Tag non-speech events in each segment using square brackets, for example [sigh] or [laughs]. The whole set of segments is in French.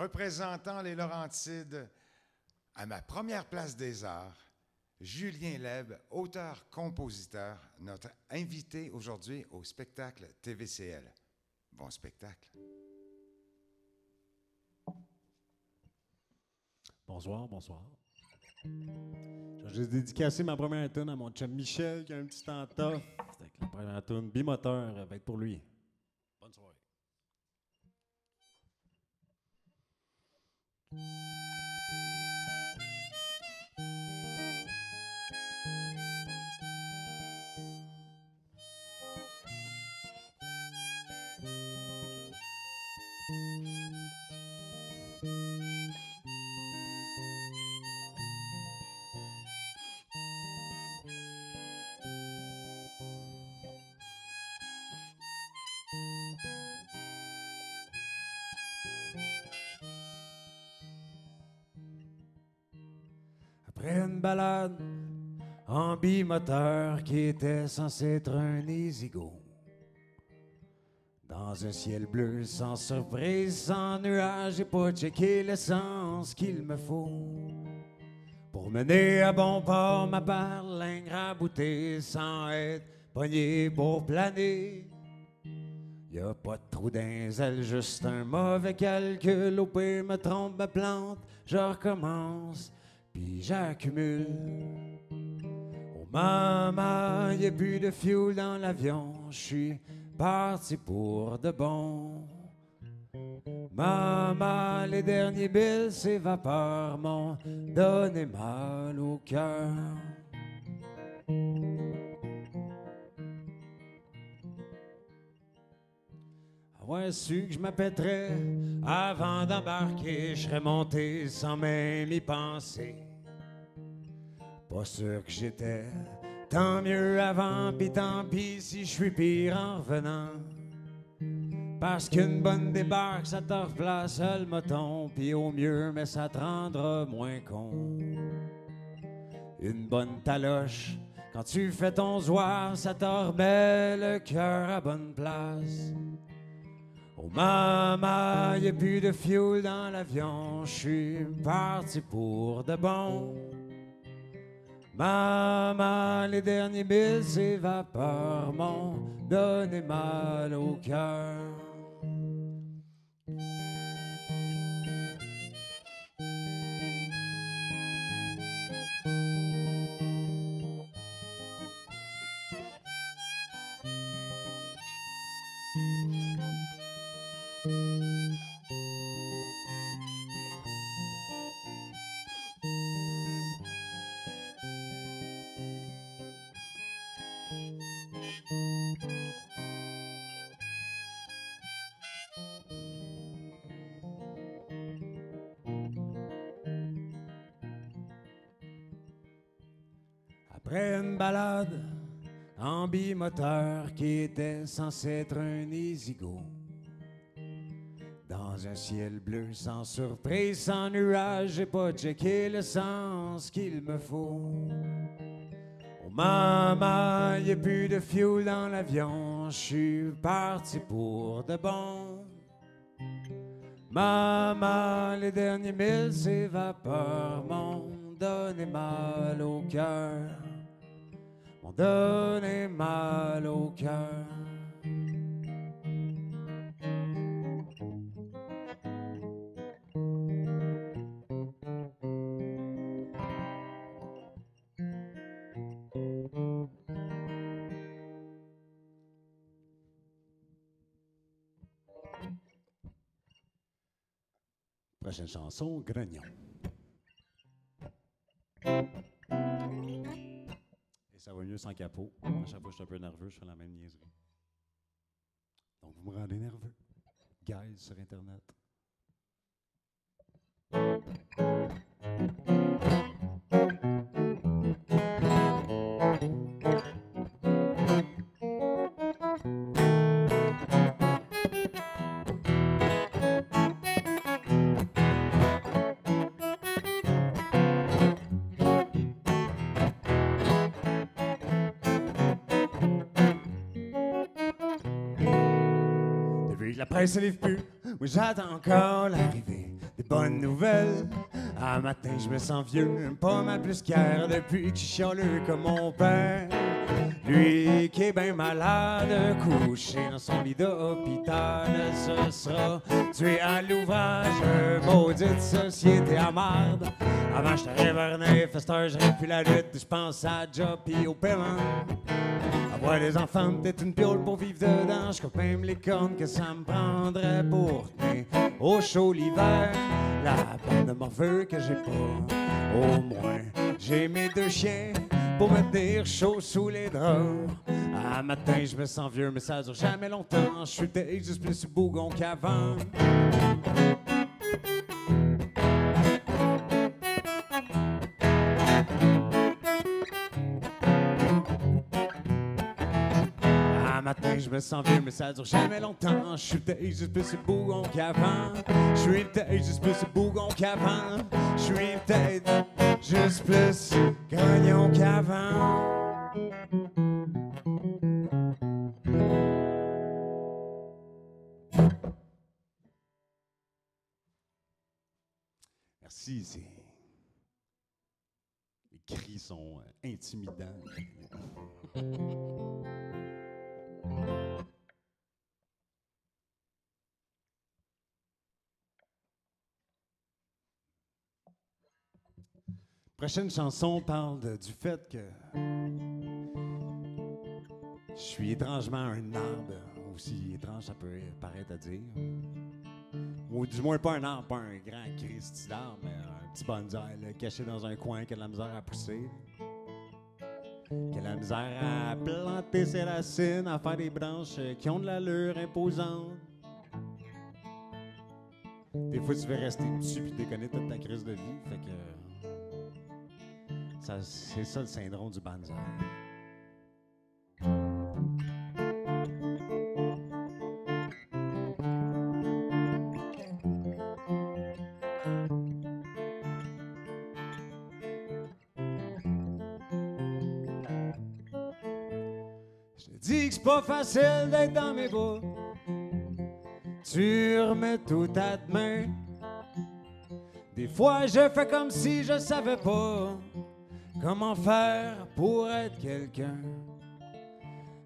représentant les Laurentides à ma première place des arts, Julien Leb, auteur-compositeur, notre invité aujourd'hui au spectacle TVCL. Bon spectacle. Bonsoir, bonsoir. J'ai dédicacé ma première tune à mon chum Michel qui a un petit temps. C'était la première tune bimoteur avec pour lui. Bonne soirée. Après une balade en bimoteur qui était censé être un easygo. Dans un ciel bleu, sans surprise, sans nuage, j'ai pas checké l'essence qu'il me faut. Pour mener à bon port ma berlingue raboutée, sans être pogné pour planer. Y a pas de trou d'un ailes, juste un mauvais calcul. Au me trompe, me plante, je recommence puis j'accumule. Oh maman, y a plus de fuel dans l'avion, je suis parti pour de bon. Maman, les derniers billes s'évaporent, m'ont donné mal au cœur. Ouais, su que je m'appêterais avant d'embarquer, je serais monté sans même y penser. Pas sûr que j'étais tant mieux avant, pis tant pis si je suis pire en revenant. Parce qu'une bonne débarque, ça te replace le moton, pis au mieux, mais ça te rendra moins con. Une bonne taloche, quand tu fais ton zoir, ça te remet le cœur à bonne place. Oh maman, y a plus de fuel dans l'avion, je suis parti pour de bon. Maman, les derniers billes s'évaporent, m'ont donné mal au cœur. Après une balade en bimoteur qui était censé être un easygo. Un ciel bleu sans surprise, sans nuage, j'ai pas checké le sens qu'il me faut. Oh maman, y a plus de fuel dans l'avion, je suis parti pour de bon. Maman, les derniers milles s'évaporent, m'ont donné mal au cœur, m'ont donné mal au cœur. Chanson, Grognon. Et ça va mieux sans capot. À chaque fois je suis un peu nerveux, je fais la même niaiserie. Donc, vous me rendez nerveux. Guys sur Internet. Presse ne livre plus, moi j'attends encore l'arrivée bonne nouvelle. Un matin, je me sens vieux, pas mal plus qu'hier depuis que je chialeux comme mon père. Lui qui est bien malade, couché dans son lit d'hôpital, ce sera tué à l'ouvrage, maudite société à marde. Avant, t'arrive vers neuf, j'aurais pu la lutte, je pense à job pis au paiement. Avoir des enfants, peut-être une piole pour vivre dedans, je même les cornes que ça me prendrait pour tenir au chaud l'hiver. La bande de morveux que j'ai pas, au moins, j'ai mes deux chiens pour me tenir chaud sous les draps. À matin, je me sens vieux, mais ça dure jamais longtemps. Je suis juste plus bougon qu'avant. Je me sens vieux, mais ça dure jamais longtemps. Je suis juste plus bougon qu'avant. Je suis juste plus bougon qu'avant. Je suis peut-être juste plus gagnant qu'avant. Merci, c'est... Les cris sont euh, intimidants. [laughs] prochaine chanson parle du fait que je suis étrangement un arbre, aussi étrange ça peut paraître à dire. Ou du moins pas un arbre, pas un grand Christ d'arbre, mais un petit bonsaï caché dans un coin qui a de la misère à pousser. Qui a de la misère à planter ses racines, à faire des branches qui ont de l'allure imposante. Des fois, tu veux rester dessus puis déconner toute ta crise de vie. Fait que c'est ça le syndrome du banzai. Je te dis que c'est pas facile d'être dans mes bras. Tu remets tout à main. Des fois, je fais comme si je savais pas. Comment faire pour être quelqu'un?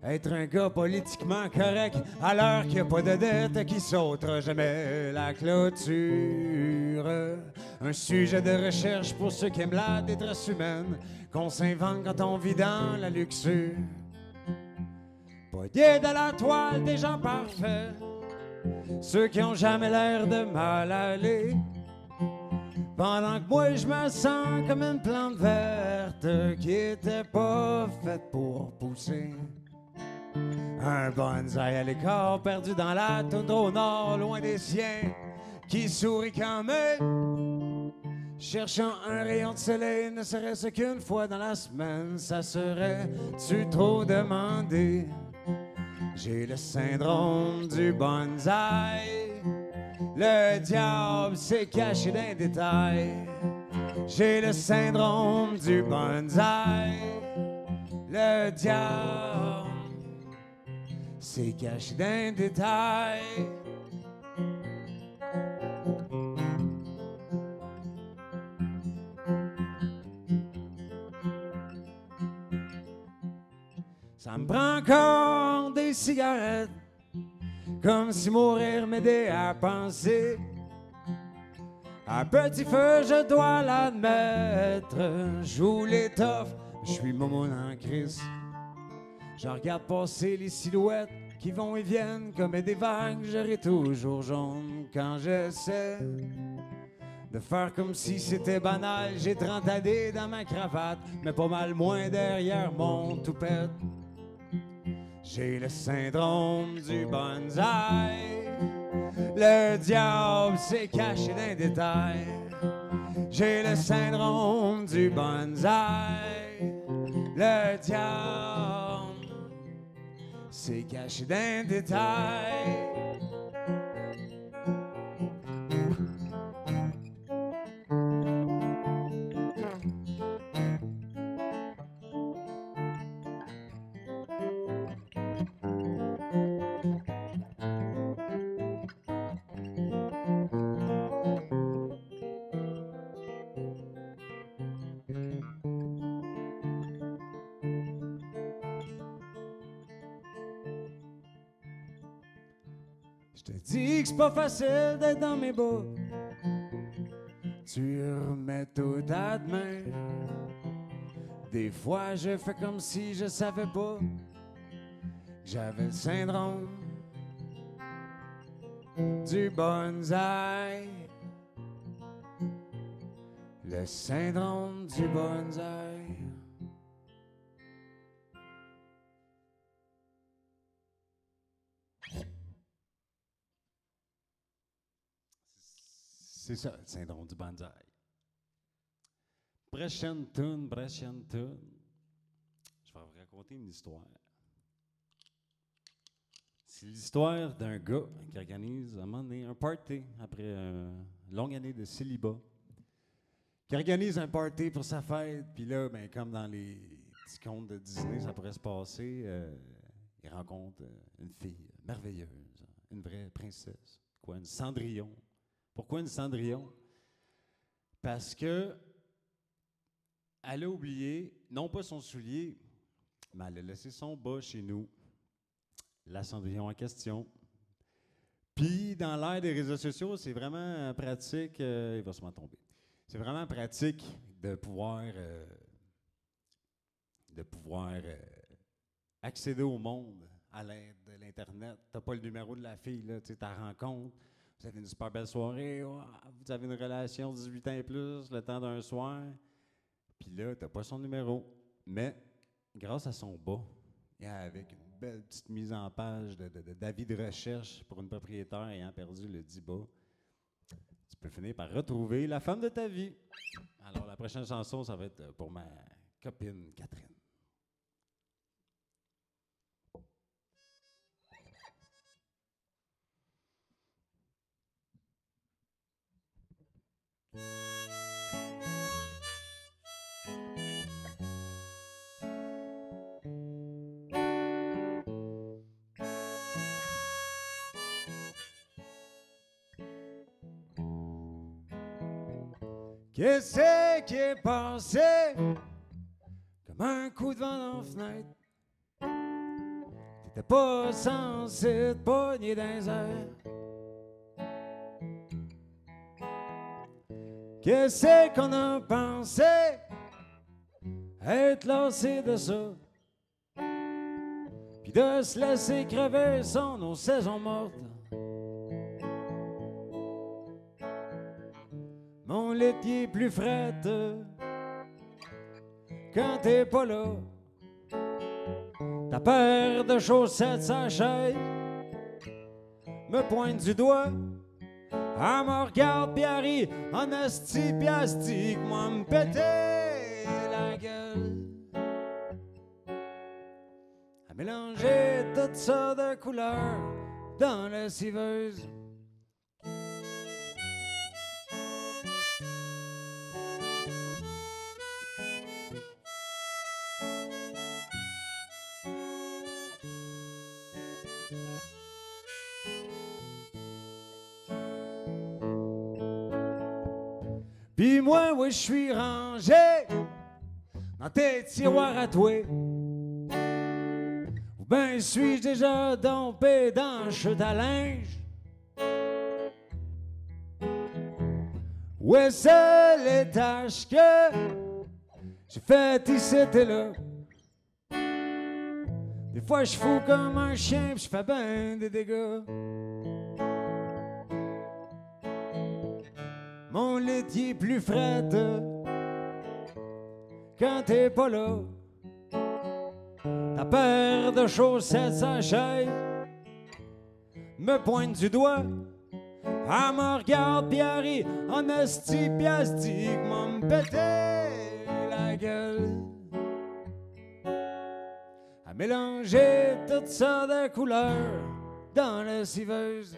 Être un gars politiquement correct à l'heure qu'il n'y a pas de dette qui sautera jamais la clôture. Un sujet de recherche pour ceux qui aiment la détresse humaine qu'on s'invente quand on vit dans la luxure. Pas de la toile des gens parfaits, ceux qui ont jamais l'air de mal aller. Pendant que moi je me sens comme une plante verte qui était pas faite pour pousser. Un bonsaï à l'écart perdu dans la toundra au nord, loin des siens, qui sourit quand même. Cherchant un rayon de soleil, ne serait-ce qu'une fois dans la semaine, ça serait-tu trop demandé? J'ai le syndrome du bonsaï. Le diable s'est caché dans les détails. J'ai le syndrome du bonsaï. Le diable s'est caché dans les détails. Ça me prend encore des cigarettes comme si mourir m'aidait à penser. À petit feu, je dois l'admettre, joue l'étoffe, je suis momon en crise. Je regarde passer les silhouettes qui vont et viennent comme des vagues, j'aurai toujours jaune quand j'essaie de faire comme si c'était banal. J'ai 30 années dans ma cravate, mais pas mal moins derrière mon toupette. J'ai le syndrome du bonsaï. Le diable s'est caché dans les détails. J'ai le syndrome du bonsaï. Le diable s'est caché dans les détails. Je te dis que c'est pas facile d'être dans mes bas. Tu remets tout à demain. Des fois, je fais comme si je savais pas que j'avais le syndrome du bonsaï. Le syndrome du bonsaï. C'est ça, le syndrome du bonsaï. Prochaine tune. Je vais vous raconter une histoire. C'est l'histoire d'un gars qui organise un moment donné un party après une longue année de célibat. Qui organise un party pour sa fête, puis là, ben, comme dans les petits contes de Disney, ça pourrait se passer, euh, il rencontre euh, une fille merveilleuse, une vraie princesse. Quoi, une cendrillon. Pourquoi une cendrillon? Parce que elle a oublié, non pas son soulier, mais elle a laissé son bas chez nous. La cendrillon en question. Puis, dans l'ère des réseaux sociaux, c'est vraiment pratique. euh, il va sûrement tomber. C'est vraiment pratique de pouvoir, euh, euh, accéder au monde à l'aide de l'Internet. Tu n'as pas le numéro de la fille, tu la rencontre. Vous avez une super belle soirée. vous avez une relation 18 ans et plus, le temps d'un soir. Puis là, tu n'as pas son numéro. Mais grâce à son bas, et avec une belle petite mise en page de- de- d'avis de, recherche pour une propriétaire ayant perdu le dit bas, tu peux finir par retrouver la femme de ta vie. Alors, la prochaine chanson, ça va être pour ma copine Catherine. Qu'est-ce qui est passé comme un coup de vent dans la fenêtre? T'étais pas censé te pogner dans les airs. Qu'est-ce qu'on a pensé être lassé de ça? Puis de se laisser crever sans nos saisons mortes. Mon laitier plus frette quand t'es pas là. Ta paire de chaussettes s'achète, me pointe du doigt. Elle me regarde elle rit en asti que moi me péter la gueule. À mélanger toutes sortes de couleurs dans la civeuse. Moi, oui, je suis rangé dans tes tiroirs à toi. Ou ben suis-je déjà dompé dans chute à linge? Où est-ce les tâches que j'ai faites ici et là? Des fois, je fous comme un chien pis je fais ben des dégâts. Mon laitier plus frette quand t'es pas là. Ta paire de chaussettes s'achète, me pointe du doigt. Elle me regarde elle rit en esti pis elle dit que me péter la gueule. À mélanger toutes sortes de couleurs dans la civeuse.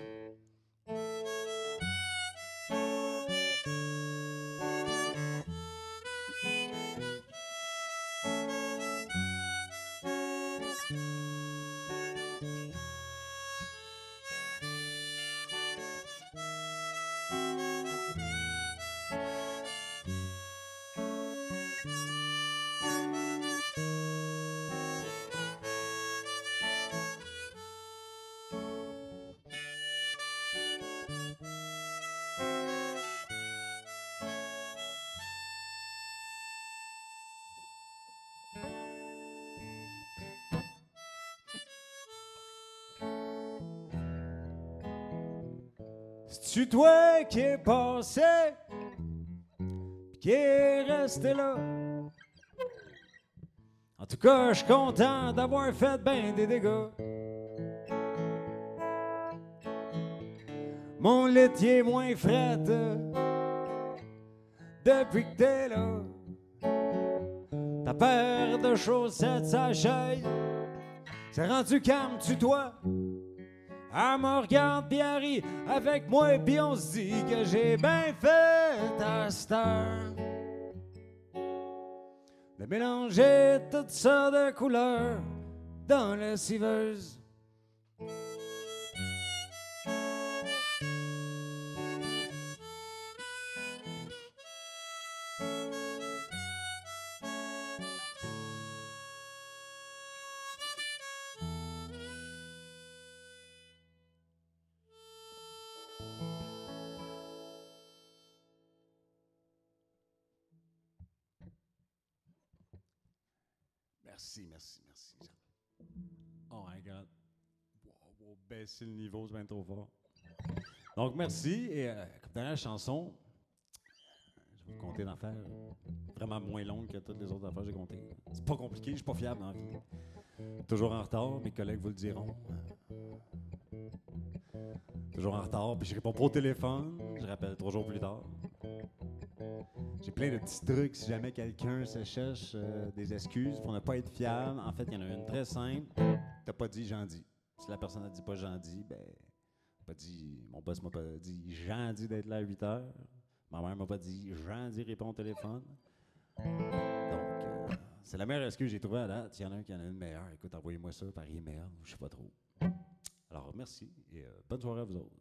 C'est-tu toi qui est passé, qui est resté là? En tout cas, je suis content d'avoir fait bien des dégâts. Mon laitier moins fret depuis que t'es là. Ta paire de chaussettes, sa chaise, c'est rendu calme, tu toi. Elle me regarde avec moi et puis on se que j'ai bien fait à cette de mélanger toutes sortes de couleurs dans la civeuse. Merci, merci, merci. Oh my God. Wow, wow, baisser le niveau, c'est bien trop fort. Donc, merci. Et euh, comme dernière chanson, je vais vous compter d'affaires vraiment moins longue que toutes les autres affaires que j'ai comptées. C'est pas compliqué, je suis pas fiable dans la vie. Toujours en retard, mes collègues vous le diront. Toujours en retard, puis je réponds pas au téléphone, je rappelle trois jours plus tard. J'ai plein de petits trucs si jamais quelqu'un se cherche euh, des excuses pour ne pas être fiable. En fait, il y en a une très simple. T'as pas dit j'en dis. Si la personne a dit pas j'en dis, ben pas dit. Mon boss m'a pas dit j'en dis d'être là à 8 heures. Ma mère m'a pas dit j'en dis réponds au téléphone. Donc euh, c'est la meilleure excuse que j'ai trouvée à date. Il y en a un qui en a une meilleure. Écoute, envoyez-moi ça par email, je sais pas trop. Alors merci et euh, bonne soirée à vous autres.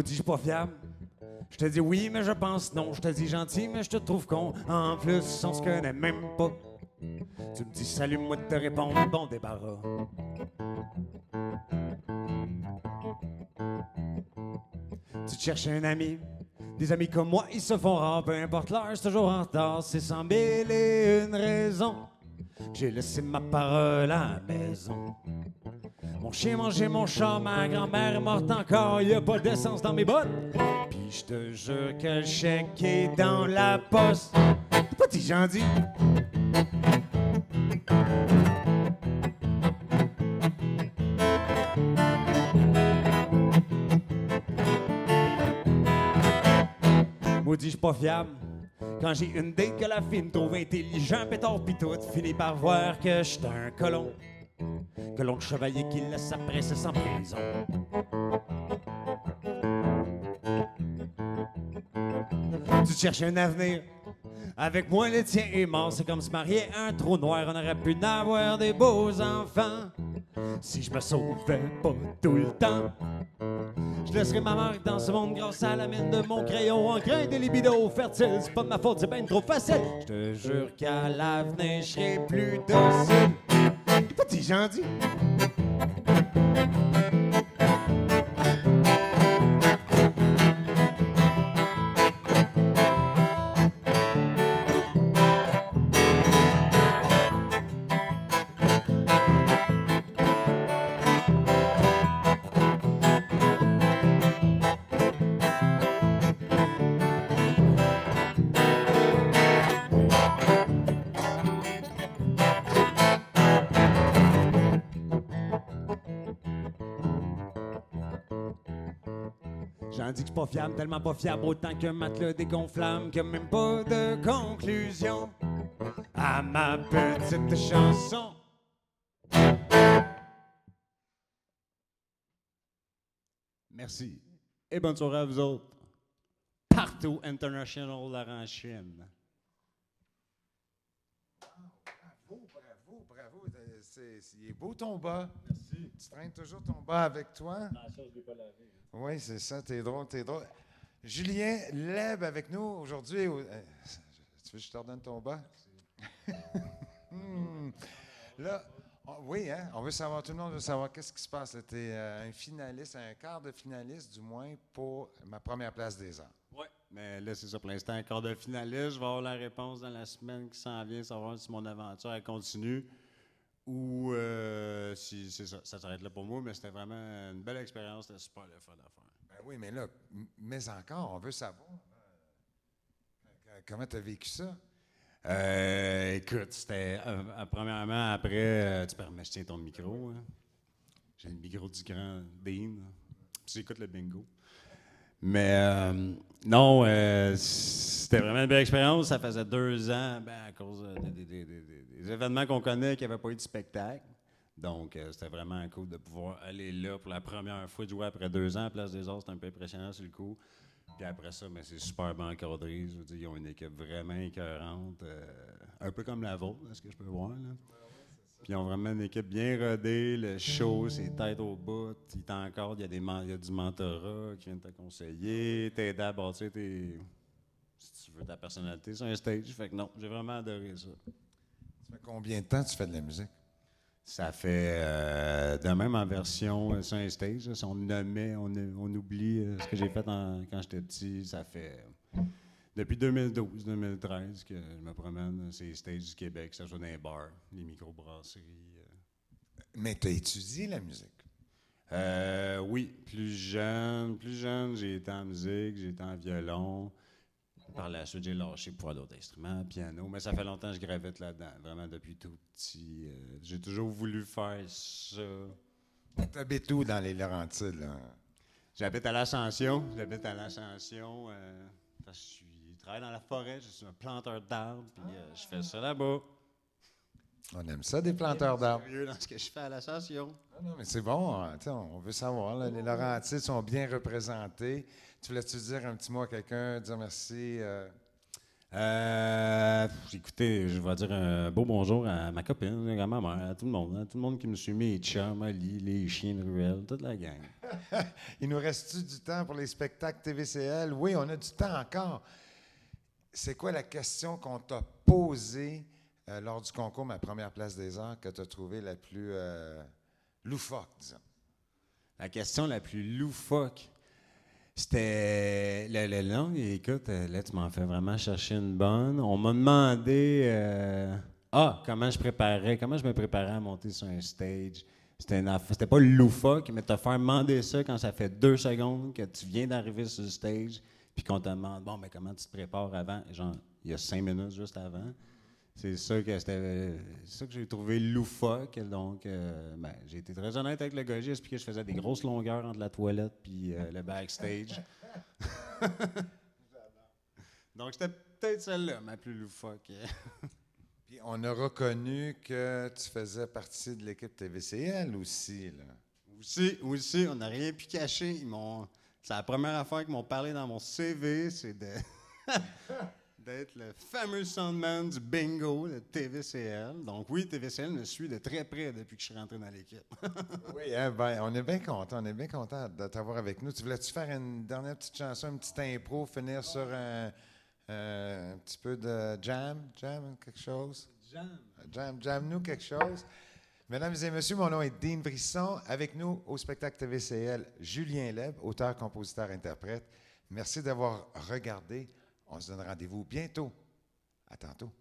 Maudit, je suis pas fiable? Je te dis oui, mais je pense non. Je te dis gentil, mais je te trouve con. En plus, on se connaît même pas. Tu me dis salut, moi de te répondre, bon débarras. Tu te cherches un ami? Des amis comme moi, ils se font rares, peu importe l'heure, c'est toujours en retard. C'est sans mille et une raison. J'ai laissé ma parole à la maison. Mon chien mon chat, ma grand-mère est morte encore, y a pas d'essence dans mes bottes. Puis je te jure que le chèque est dans la poste. J'en dis. Maudit, je suis pas fiable. Quand j'ai une date que la fille me trouve intelligent, pétard pis tout, finit par voir que j'étais un colon. De chevalier qui laisse sa princesse en prison. Tu cherches un avenir? Avec moi, le tien est mort. C'est comme se marier un trou noir. On aurait pu n'avoir des beaux enfants. Si je me sauvais pas tout le temps. Je laisserai ma marque dans ce monde grâce à la mine de mon crayon en grain de libido fertile. C'est pas de ma faute, c'est ben trop facile. Je te jure qu'à l'avenir, je serai plus docile. Pas dit fiable, tellement pas fiable, autant qu'un matelas dégonflable, que même pas de conclusion à ma petite chanson. Merci. Et bonne soirée à vous autres. Partout International Laurentienne. Bravo, C'est, c'est- il est beau ton bas. Merci. Tu traînes toujours ton bas avec toi. Oui, c'est ça. T'es drôle, t'es drôle. Julien Leb avec nous aujourd'hui. au- euh, Tu veux que je te redonne ton bas? [laughs] Hmm. Là, on- oui, hein, on veut savoir, tout le monde veut savoir qu'est-ce qui se passe. Tu es un finaliste, un quart de finaliste du moins pour ma première place des arts. Oui. Mais là, c'est ça pour l'instant, un quart de finaliste. Je vais avoir la réponse dans la semaine qui s'en vient, savoir si mon aventure elle continue ou euh, si c'est ça, ça s'arrête là pour moi. Mais c'était vraiment une belle expérience, c'était super le fun à faire. Ben oui, mais là, mais encore, on veut savoir. euh, Comment tu as vécu ça? Euh, écoute, c'était euh, premièrement après, tu permets, je tiens ton micro. hein. J'ai le micro du grand Dean. Tu écoutes le bingo. Mais euh, non, euh, c'était vraiment une belle expérience. Ça faisait deux ans, ben, à cause euh, des, événements qu'on connaît, qu'il n'y avait pas eu de spectacle. Donc, c'était vraiment cool de pouvoir aller là pour la première fois, jouer après deux ans à Place des Arts. C'était un peu impressionnant sur le coup. Puis après ça, mais c'est super bien encadré. Je veux dire, ils ont une équipe vraiment écœurante. un peu comme la vôtre, est-ce que je peux voir, là? Puis ils ont vraiment une équipe bien rodée, le show, c'est tête au bout. Il t'encadre, il y a, des il y a du mentorat qui vient te conseiller, t'aider à bâtir tes, si tu veux, ta personnalité sur un stage. Fait que non, j'ai vraiment adoré ça. Ça fait combien de temps que tu fais de la musique? Ça fait, euh, de même en version euh, sur un stage, là, si on nommait, on, on oublie euh, ce que j'ai fait en- quand j'étais petit, ça fait euh, depuis 2012-2013 que je me promène ces stages du Québec, que ce soit dans les bars, les microbrasseries. euh. Mais tu as étudié la musique? Euh, oui, plus jeune, plus jeune, j'ai été en musique, j'ai été en violon. Par la suite, j'ai lâché pour d'autres instruments, piano, mais ça fait longtemps que je gravite là-dedans, vraiment depuis tout petit. euh, j'ai toujours voulu faire ça. Tu habites où dans les Laurentides? J'habite à l'Ascension. J'habite à l'Ascension. euh, je, suis, travaille dans la forêt. Je suis un planteur d'arbres. Puis euh, je fais ça là-bas. On aime ça, des planteurs d'arbres. Sérieux dans ce que je fais à l'Ascension. Non, non, mais c'est bon, hein, tu sais, on veut savoir. là, les Laurentides sont bien représentés. Tu voulais-tu dire un petit mot à quelqu'un, dire merci? euh, Euh, pff, écoutez, je vais dire un beau bonjour à ma copine, à ma mère, à tout le monde. hein, tout le monde qui me suit, mes chums, Ali, les chiens de ruelle, toute la gang. [laughs] Il nous reste-tu du temps pour les spectacles TVCL? Oui, on a du temps encore. C'est quoi la question qu'on t'a posée euh, lors du concours Ma première place des arts que tu as trouvé la plus euh, loufoque, disons? La question la plus loufoque, c'était. Le, le long, écoute, euh, là, tu m'en fais vraiment chercher une bonne. On m'a demandé. ah, comment je préparais, comment je me préparais à monter sur un stage. C'était pas loufoque, mais te faire demander ça quand ça fait deux secondes que tu viens d'arriver sur le stage, puis qu'on te demande, bon, mais comment tu te prépares avant? Genre, il y a cinq minutes juste avant. C'est ça que c'était c'est ça que j'ai trouvé loufoque. Donc, euh, ben, j'ai été très honnête avec le gars. J'ai expliqué que je faisais des grosses longueurs entre la toilette puis euh, le backstage. [laughs] donc, c'était peut-être celle-là, ma plus loufoque. [laughs] Puis on a reconnu que tu faisais partie de l'équipe TVCL aussi. Là. Aussi, aussi, on n'a rien pu cacher. Ils m'ont, c'est la première affaire qu'ils m'ont parlé dans mon CV, c'est de [laughs] d'être le fameux soundman du bingo, le TVCL. Donc oui, TVCL me suit de très près depuis que je suis rentré dans l'équipe. [laughs] Oui, hein, ben, on est bien content. On est bien content de t'avoir avec nous. Tu voulais-tu faire une dernière petite chanson, une petite impro, finir sur un, un petit peu de jam, jam, quelque chose? Jam, jam-nous quelque chose. Mesdames et messieurs, mon nom est Dean Brisson. Avec nous au spectacle TVCL, Julien Leb, auteur, compositeur, interprète. Merci d'avoir regardé. On se donne rendez-vous bientôt. À tantôt.